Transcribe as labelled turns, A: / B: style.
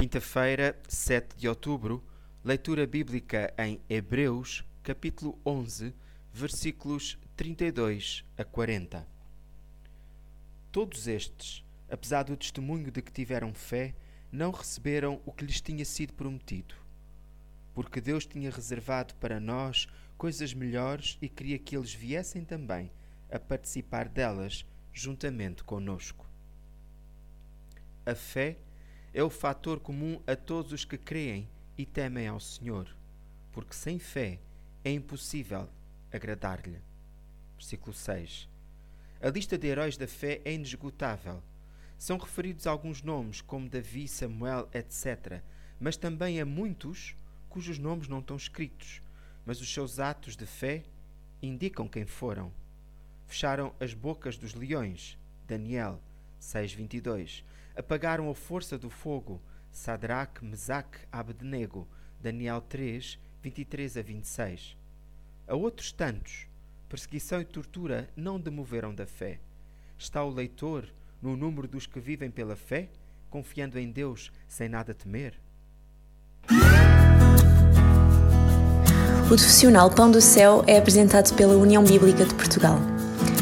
A: Quinta-feira, 7 de outubro, leitura bíblica em Hebreus, capítulo 11, versículos 32 a 40. Todos estes, apesar do testemunho de que tiveram fé, não receberam o que lhes tinha sido prometido. Porque Deus tinha reservado para nós coisas melhores e queria que eles viessem também a participar delas juntamente conosco. A fé é o fator comum a todos os que creem e temem ao Senhor, porque sem fé é impossível agradar-lhe. Versículo 6. A lista de heróis da fé é inesgotável. São referidos alguns nomes, como Davi, Samuel, etc., mas também há muitos cujos nomes não estão escritos, mas os seus atos de fé indicam quem foram. Fecharam as bocas dos leões. Daniel 6:22 apagaram a força do fogo. Sadraque, Mesaque, Abednego. Daniel 3, 23 a 26. A outros tantos, perseguição e tortura não demoveram da fé. Está o leitor no número dos que vivem pela fé, confiando em Deus sem nada temer?
B: O profissional Pão do Céu é apresentado pela União Bíblica de Portugal.